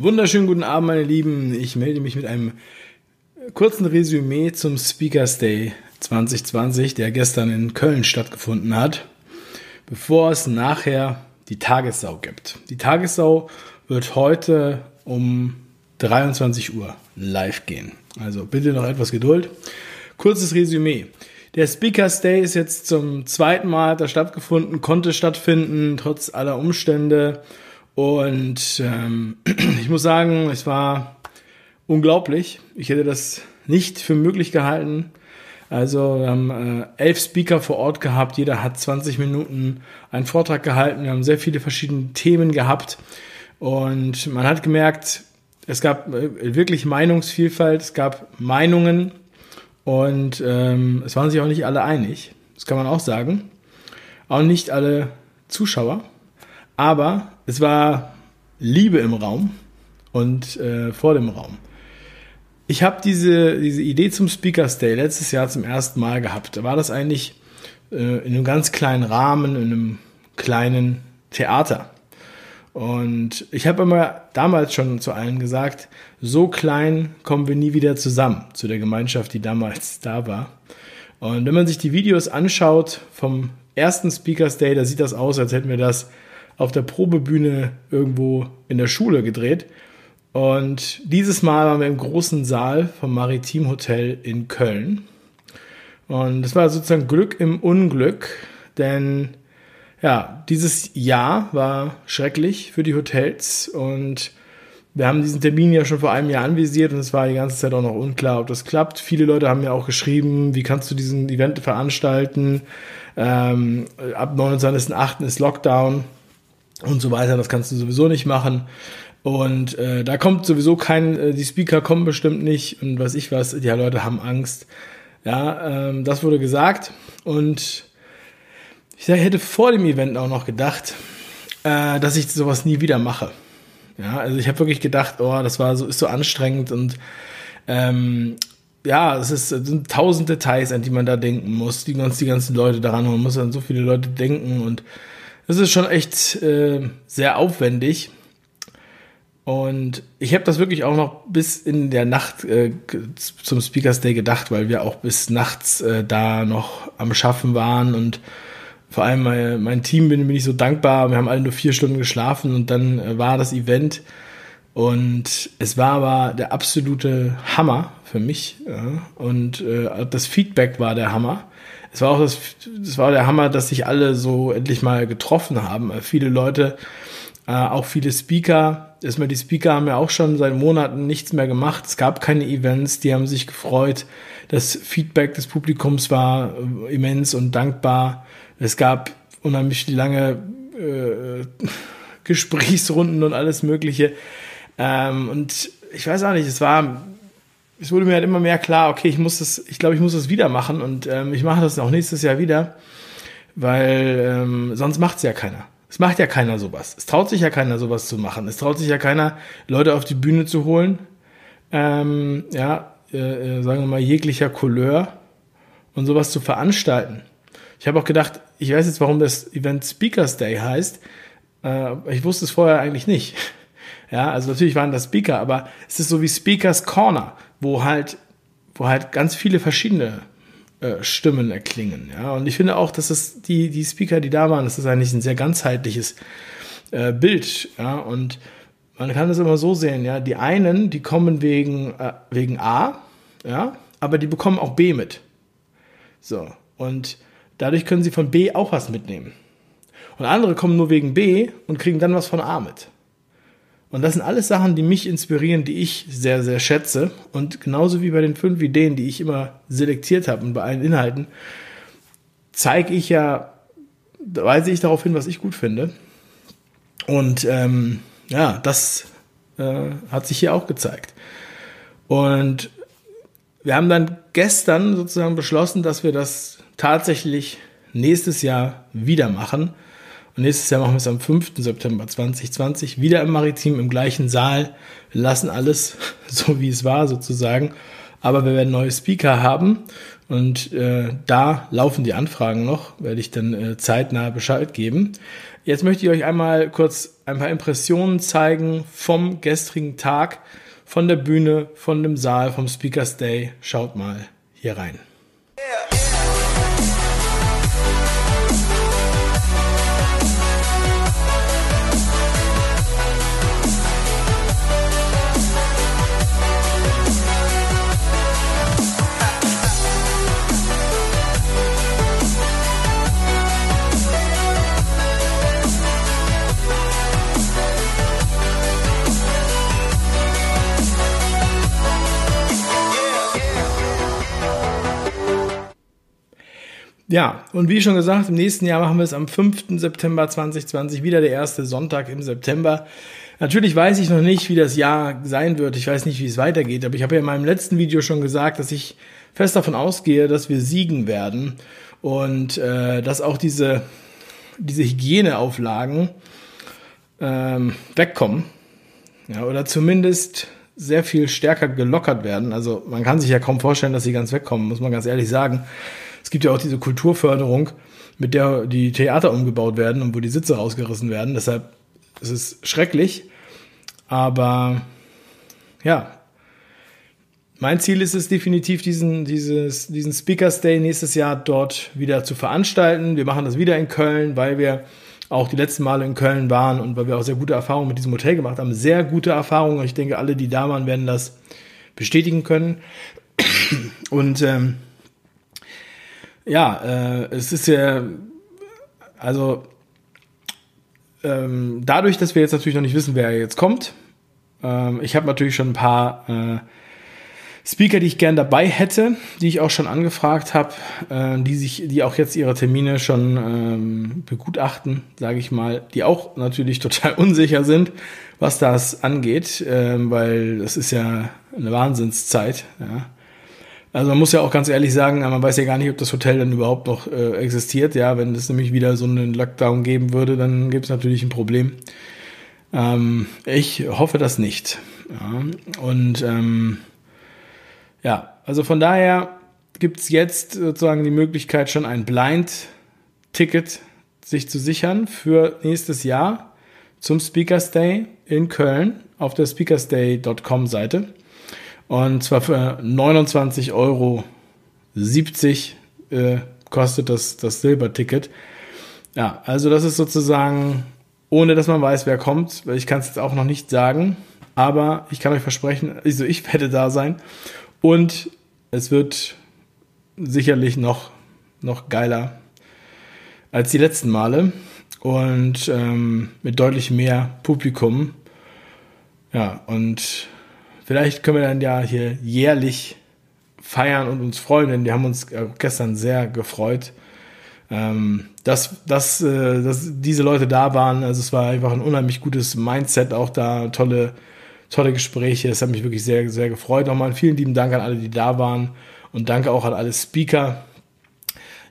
Wunderschönen guten Abend, meine Lieben. Ich melde mich mit einem kurzen Resümee zum Speakers Day 2020, der gestern in Köln stattgefunden hat, bevor es nachher die Tagessau gibt. Die Tagessau wird heute um 23 Uhr live gehen. Also bitte noch etwas Geduld. Kurzes Resümee. Der Speakers Day ist jetzt zum zweiten Mal da stattgefunden, konnte stattfinden, trotz aller Umstände. Und ähm, ich muss sagen, es war unglaublich. Ich hätte das nicht für möglich gehalten. Also wir haben äh, elf Speaker vor Ort gehabt, jeder hat 20 Minuten einen Vortrag gehalten. Wir haben sehr viele verschiedene Themen gehabt und man hat gemerkt, es gab äh, wirklich Meinungsvielfalt, es gab Meinungen und ähm, es waren sich auch nicht alle einig. Das kann man auch sagen. Auch nicht alle Zuschauer. Aber es war Liebe im Raum und äh, vor dem Raum. Ich habe diese, diese Idee zum Speakers Day letztes Jahr zum ersten Mal gehabt. Da war das eigentlich äh, in einem ganz kleinen Rahmen, in einem kleinen Theater. Und ich habe immer damals schon zu allen gesagt, so klein kommen wir nie wieder zusammen zu der Gemeinschaft, die damals da war. Und wenn man sich die Videos anschaut vom ersten Speakers Day, da sieht das aus, als hätten wir das auf der Probebühne irgendwo in der Schule gedreht. Und dieses Mal waren wir im großen Saal vom Maritim Hotel in Köln. Und es war sozusagen Glück im Unglück, denn ja, dieses Jahr war schrecklich für die Hotels und wir haben diesen Termin ja schon vor einem Jahr anvisiert und es war die ganze Zeit auch noch unklar, ob das klappt. Viele Leute haben ja auch geschrieben, wie kannst du diesen Event veranstalten? Ähm, ab 29.08. ist Lockdown und so weiter. Das kannst du sowieso nicht machen. Und äh, da kommt sowieso kein, äh, die Speaker kommen bestimmt nicht und was ich was, die Leute haben Angst. Ja, ähm, das wurde gesagt und ich hätte vor dem Event auch noch gedacht, äh, dass ich sowas nie wieder mache. Ja, also ich habe wirklich gedacht, oh, das war so, ist so anstrengend und ähm, ja, es, ist, es sind tausend Details, an die man da denken muss, die uns die ganzen Leute daran holen, man muss an so viele Leute denken und das ist schon echt äh, sehr aufwendig. Und ich habe das wirklich auch noch bis in der Nacht äh, zum Speakers Day gedacht, weil wir auch bis nachts äh, da noch am Schaffen waren und vor allem mein, mein Team bin, bin ich so dankbar. Wir haben alle nur vier Stunden geschlafen und dann äh, war das Event und es war aber der absolute Hammer für mich ja. und äh, das Feedback war der Hammer es war auch das, das war der Hammer, dass sich alle so endlich mal getroffen haben. Viele Leute, äh, auch viele Speaker. Erstmal die Speaker haben ja auch schon seit Monaten nichts mehr gemacht. Es gab keine Events, die haben sich gefreut. Das Feedback des Publikums war äh, immens und dankbar. Es gab unheimlich lange äh, Gesprächsrunden und alles Mögliche. Ähm, und ich weiß auch nicht, es war es wurde mir halt immer mehr klar, okay, ich muss das, ich glaube, ich muss das wieder machen und ähm, ich mache das auch nächstes Jahr wieder, weil ähm, sonst macht es ja keiner. Es macht ja keiner sowas. Es traut sich ja keiner sowas zu machen. Es traut sich ja keiner, Leute auf die Bühne zu holen. Ähm, ja, äh, äh sagen wir mal, jeglicher Couleur und sowas zu veranstalten. Ich habe auch gedacht, ich weiß jetzt, warum das Event Speakers Day heißt. Äh, ich wusste es vorher eigentlich nicht. Ja, also natürlich waren das Speaker, aber es ist so wie Speakers Corner wo halt, wo halt ganz viele verschiedene äh, Stimmen erklingen. Ja? Und ich finde auch, dass es die, die Speaker, die da waren, das ist eigentlich ein sehr ganzheitliches äh, Bild. Ja? Und man kann das immer so sehen, ja, die einen, die kommen wegen, äh, wegen A, ja, aber die bekommen auch B mit. So. Und dadurch können sie von B auch was mitnehmen. Und andere kommen nur wegen B und kriegen dann was von A mit. Und das sind alles Sachen, die mich inspirieren, die ich sehr, sehr schätze. Und genauso wie bei den fünf Ideen, die ich immer selektiert habe und bei allen Inhalten, zeige ich ja, weise ich darauf hin, was ich gut finde. Und ähm, ja, das äh, hat sich hier auch gezeigt. Und wir haben dann gestern sozusagen beschlossen, dass wir das tatsächlich nächstes Jahr wieder machen. Nächstes Jahr machen wir es am 5. September 2020 wieder im Maritim, im gleichen Saal. Wir lassen alles so, wie es war, sozusagen. Aber wir werden neue Speaker haben und äh, da laufen die Anfragen noch, werde ich dann äh, zeitnah Bescheid geben. Jetzt möchte ich euch einmal kurz ein paar Impressionen zeigen vom gestrigen Tag, von der Bühne, von dem Saal, vom Speakers Day. Schaut mal hier rein. Ja, und wie schon gesagt, im nächsten Jahr machen wir es am 5. September 2020, wieder der erste Sonntag im September. Natürlich weiß ich noch nicht, wie das Jahr sein wird. Ich weiß nicht, wie es weitergeht, aber ich habe ja in meinem letzten Video schon gesagt, dass ich fest davon ausgehe, dass wir siegen werden und äh, dass auch diese, diese Hygieneauflagen ähm, wegkommen. Ja, oder zumindest sehr viel stärker gelockert werden. Also man kann sich ja kaum vorstellen, dass sie ganz wegkommen, muss man ganz ehrlich sagen. Es gibt ja auch diese Kulturförderung, mit der die Theater umgebaut werden und wo die Sitze rausgerissen werden. Deshalb ist es schrecklich. Aber ja, mein Ziel ist es definitiv, diesen, dieses, diesen Speakers Day nächstes Jahr dort wieder zu veranstalten. Wir machen das wieder in Köln, weil wir auch die letzten Male in Köln waren und weil wir auch sehr gute Erfahrungen mit diesem Hotel gemacht haben. Sehr gute Erfahrungen. Ich denke, alle, die da waren, werden das bestätigen können. Und ähm, ja, äh, es ist ja, also ähm, dadurch, dass wir jetzt natürlich noch nicht wissen, wer jetzt kommt, ähm, ich habe natürlich schon ein paar äh, Speaker, die ich gern dabei hätte, die ich auch schon angefragt habe, äh, die sich, die auch jetzt ihre Termine schon ähm, begutachten, sage ich mal, die auch natürlich total unsicher sind, was das angeht, äh, weil das ist ja eine Wahnsinnszeit. Ja. Also man muss ja auch ganz ehrlich sagen, man weiß ja gar nicht, ob das Hotel dann überhaupt noch äh, existiert. Ja, wenn es nämlich wieder so einen Lockdown geben würde, dann gibt es natürlich ein Problem. Ähm, ich hoffe das nicht. Ja, und ähm, ja, also von daher gibt es jetzt sozusagen die Möglichkeit, schon ein Blind-Ticket sich zu sichern für nächstes Jahr zum Speakers Day in Köln auf der speakersday.com Seite. Und zwar für 29,70 Euro äh, kostet das, das Silberticket. Ja, also das ist sozusagen, ohne dass man weiß, wer kommt, weil ich kann es jetzt auch noch nicht sagen, aber ich kann euch versprechen, also ich werde da sein und es wird sicherlich noch, noch geiler als die letzten Male und ähm, mit deutlich mehr Publikum. Ja, und Vielleicht können wir dann ja hier jährlich feiern und uns freuen, denn wir haben uns gestern sehr gefreut, ähm, dass, dass, äh, dass diese Leute da waren. Also es war einfach ein unheimlich gutes Mindset auch da, tolle, tolle Gespräche. Es hat mich wirklich sehr, sehr gefreut. Nochmal vielen lieben Dank an alle, die da waren und danke auch an alle Speaker.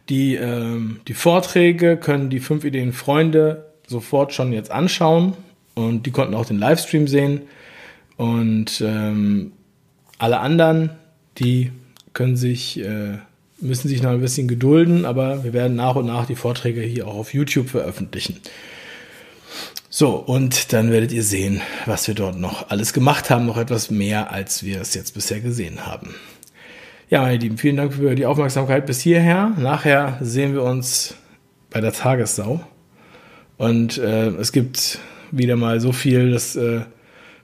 Die, ähm, die Vorträge können die fünf Ideen Freunde sofort schon jetzt anschauen und die konnten auch den Livestream sehen. Und ähm, alle anderen, die können sich, äh, müssen sich noch ein bisschen gedulden, aber wir werden nach und nach die Vorträge hier auch auf YouTube veröffentlichen. So, und dann werdet ihr sehen, was wir dort noch alles gemacht haben, noch etwas mehr, als wir es jetzt bisher gesehen haben. Ja, meine Lieben, vielen Dank für die Aufmerksamkeit bis hierher. Nachher sehen wir uns bei der Tagessau. Und äh, es gibt wieder mal so viel, dass äh,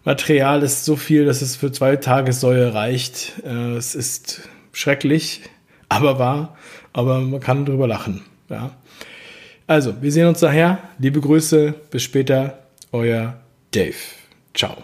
Material ist so viel, dass es für zwei Tagessäue reicht. Äh, es ist schrecklich, aber wahr. Aber man kann drüber lachen. Ja. Also, wir sehen uns daher. Liebe Grüße. Bis später. Euer Dave. Ciao.